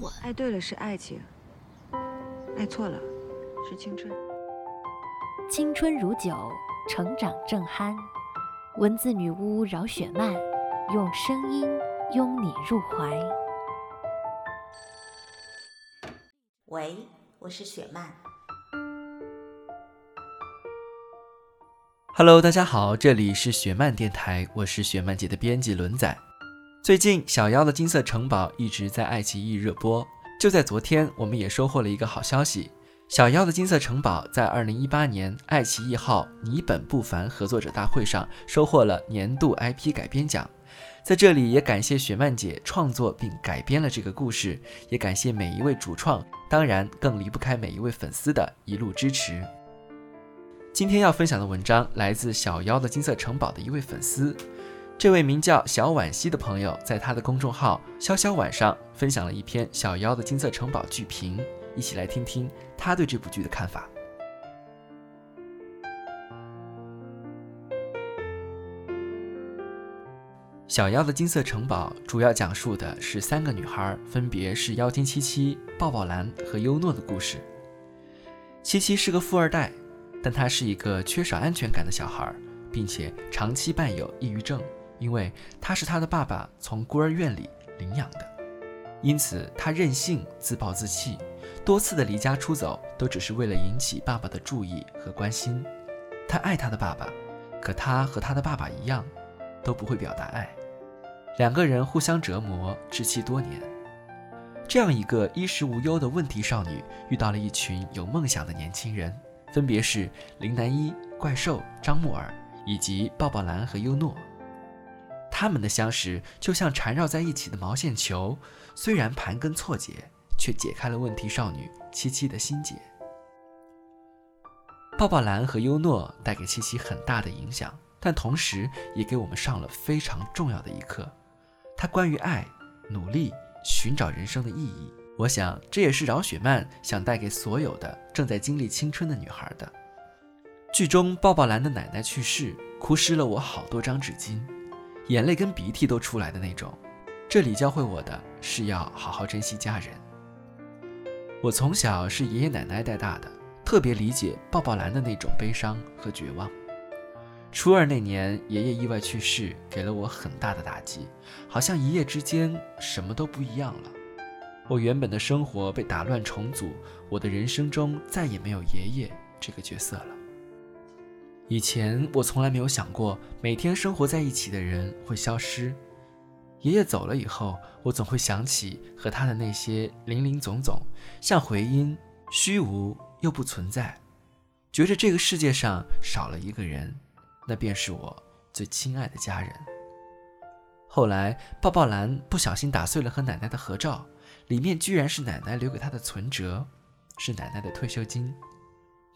蠢。爱对了是爱情，爱错了是青春。青春如酒，成长正酣。文字女巫饶雪漫，用声音拥你入怀。喂，我是雪漫。Hello，大家好，这里是雪漫电台，我是雪漫姐的编辑轮仔。最近《小妖的金色城堡》一直在爱奇艺热播，就在昨天，我们也收获了一个好消息。《小妖的金色城堡》在二零一八年爱奇艺号你本不凡合作者大会上收获了年度 IP 改编奖。在这里也感谢雪漫姐创作并改编了这个故事，也感谢每一位主创，当然更离不开每一位粉丝的一路支持。今天要分享的文章来自《小妖的金色城堡》的一位粉丝，这位名叫小惋惜的朋友在他的公众号“潇潇晚上”分享了一篇《小妖的金色城堡》剧评。一起来听听他对这部剧的看法。《小妖的金色城堡》主要讲述的是三个女孩，分别是妖精七七、抱抱兰和优诺的故事。七七是个富二代，但她是一个缺少安全感的小孩，并且长期伴有抑郁症，因为她是她的爸爸从孤儿院里领养的，因此她任性、自暴自弃。多次的离家出走，都只是为了引起爸爸的注意和关心。他爱他的爸爸，可他和他的爸爸一样，都不会表达爱。两个人互相折磨，窒息多年。这样一个衣食无忧的问题少女，遇到了一群有梦想的年轻人，分别是林南一、怪兽、张木耳，以及抱抱兰和优诺。他们的相识就像缠绕在一起的毛线球，虽然盘根错节。却解开了问题少女七七的心结。抱抱兰和优诺带给七七很大的影响，但同时也给我们上了非常重要的一课。它关于爱、努力、寻找人生的意义。我想这也是饶雪漫想带给所有的正在经历青春的女孩的。剧中抱抱兰的奶奶去世，哭湿了我好多张纸巾，眼泪跟鼻涕都出来的那种。这里教会我的是要好好珍惜家人。我从小是爷爷奶奶带大的，特别理解抱抱兰的那种悲伤和绝望。初二那年，爷爷意外去世，给了我很大的打击，好像一夜之间什么都不一样了。我原本的生活被打乱重组，我的人生中再也没有爷爷这个角色了。以前我从来没有想过，每天生活在一起的人会消失。爷爷走了以后，我总会想起和他的那些林林总总，像回音，虚无又不存在，觉着这个世界上少了一个人，那便是我最亲爱的家人。后来，抱抱兰不小心打碎了和奶奶的合照，里面居然是奶奶留给他的存折，是奶奶的退休金。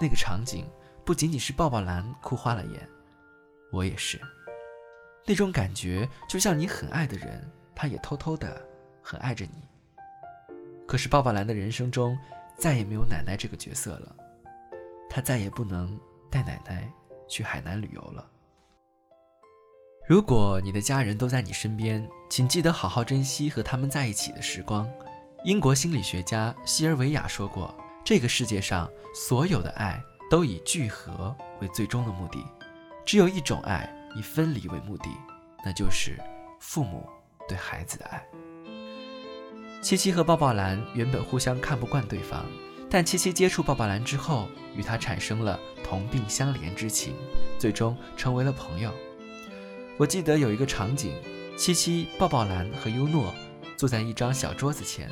那个场景不仅仅是抱抱兰哭花了眼，我也是。那种感觉就像你很爱的人，他也偷偷的很爱着你。可是抱抱兰的人生中再也没有奶奶这个角色了，他再也不能带奶奶去海南旅游了。如果你的家人都在你身边，请记得好好珍惜和他们在一起的时光。英国心理学家西尔维亚说过：“这个世界上所有的爱都以聚合为最终的目的，只有一种爱。”以分离为目的，那就是父母对孩子的爱。七七和抱抱兰原本互相看不惯对方，但七七接触抱抱兰之后，与他产生了同病相怜之情，最终成为了朋友。我记得有一个场景，七七、抱抱兰和优诺坐在一张小桌子前，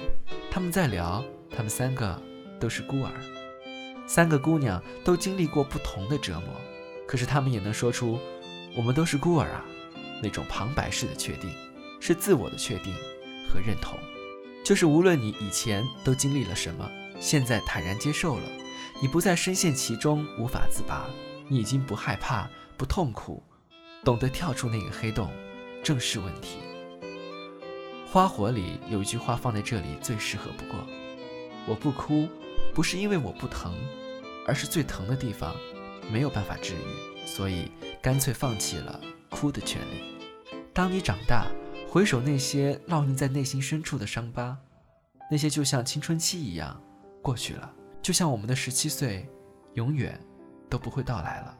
他们在聊，他们三个都是孤儿，三个姑娘都经历过不同的折磨，可是她们也能说出。我们都是孤儿啊，那种旁白式的确定，是自我的确定和认同。就是无论你以前都经历了什么，现在坦然接受了，你不再深陷其中无法自拔，你已经不害怕、不痛苦，懂得跳出那个黑洞，正视问题。花火里有一句话放在这里最适合不过：我不哭，不是因为我不疼，而是最疼的地方没有办法治愈，所以干脆放弃了哭的权利。当你长大，回首那些烙印在内心深处的伤疤，那些就像青春期一样过去了，就像我们的十七岁，永远都不会到来了。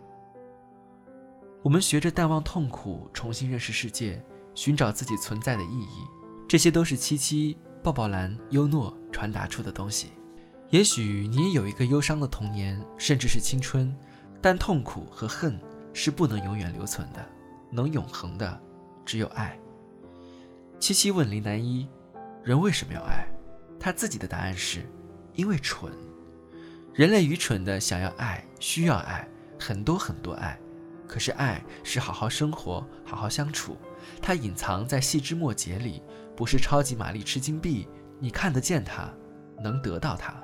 我们学着淡忘痛苦，重新认识世界，寻找自己存在的意义。这些都是七七、抱抱蓝、优诺传达出的东西。也许你也有一个忧伤的童年，甚至是青春，但痛苦和恨是不能永远留存的，能永恒的只有爱。七七问林南一：“人为什么要爱？”他自己的答案是：因为蠢。人类愚蠢的想要爱，需要爱，很多很多爱。可是爱是好好生活，好好相处，它隐藏在细枝末节里。不是超级玛丽吃金币，你看得见它，能得到它。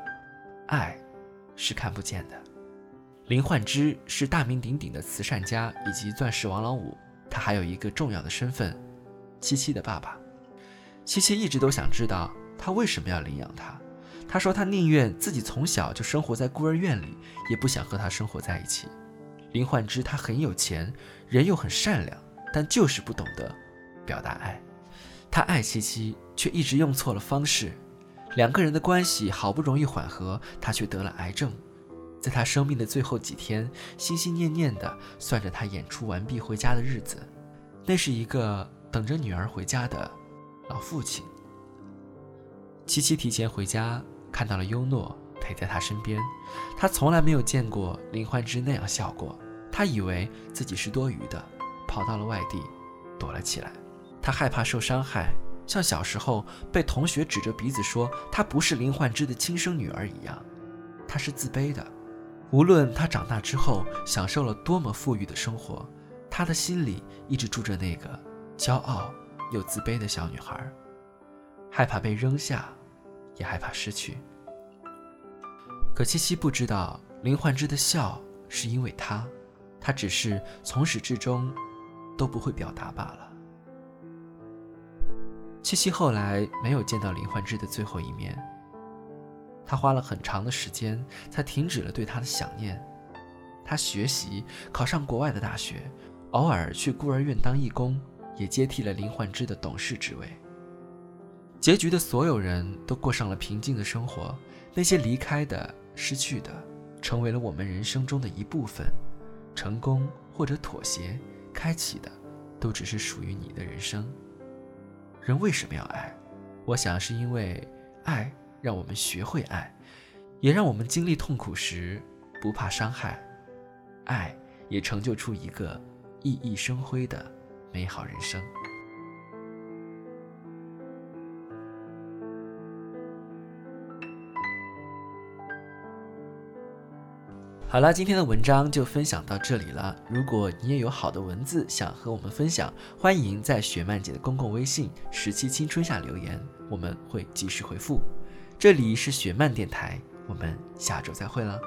爱，是看不见的。林焕之是大名鼎鼎的慈善家以及钻石王老五，他还有一个重要的身份，七七的爸爸。七七一直都想知道他为什么要领养他。他说他宁愿自己从小就生活在孤儿院里，也不想和他生活在一起。林焕之他很有钱，人又很善良，但就是不懂得表达爱。他爱七七，却一直用错了方式。两个人的关系好不容易缓和，他却得了癌症。在他生命的最后几天，心心念念的算着他演出完毕回家的日子。那是一个等着女儿回家的老父亲。七七提前回家，看到了优诺陪在他身边。他从来没有见过林焕之那样笑过。他以为自己是多余的，跑到了外地，躲了起来。他害怕受伤害，像小时候被同学指着鼻子说她不是林焕之的亲生女儿一样，她是自卑的。无论她长大之后享受了多么富裕的生活，她的心里一直住着那个骄傲又自卑的小女孩，害怕被扔下，也害怕失去。可七七不知道，林焕之的笑是因为她，他只是从始至终都不会表达罢了。七七后来没有见到林焕之的最后一面。他花了很长的时间才停止了对他的想念。他学习，考上国外的大学，偶尔去孤儿院当义工，也接替了林焕之的董事职位。结局的所有人都过上了平静的生活。那些离开的、失去的，成为了我们人生中的一部分。成功或者妥协，开启的，都只是属于你的人生。人为什么要爱？我想是因为爱让我们学会爱，也让我们经历痛苦时不怕伤害。爱也成就出一个熠熠生辉的美好人生。好了，今天的文章就分享到这里了。如果你也有好的文字想和我们分享，欢迎在雪漫姐的公共微信“十七青春”下留言，我们会及时回复。这里是雪漫电台，我们下周再会了。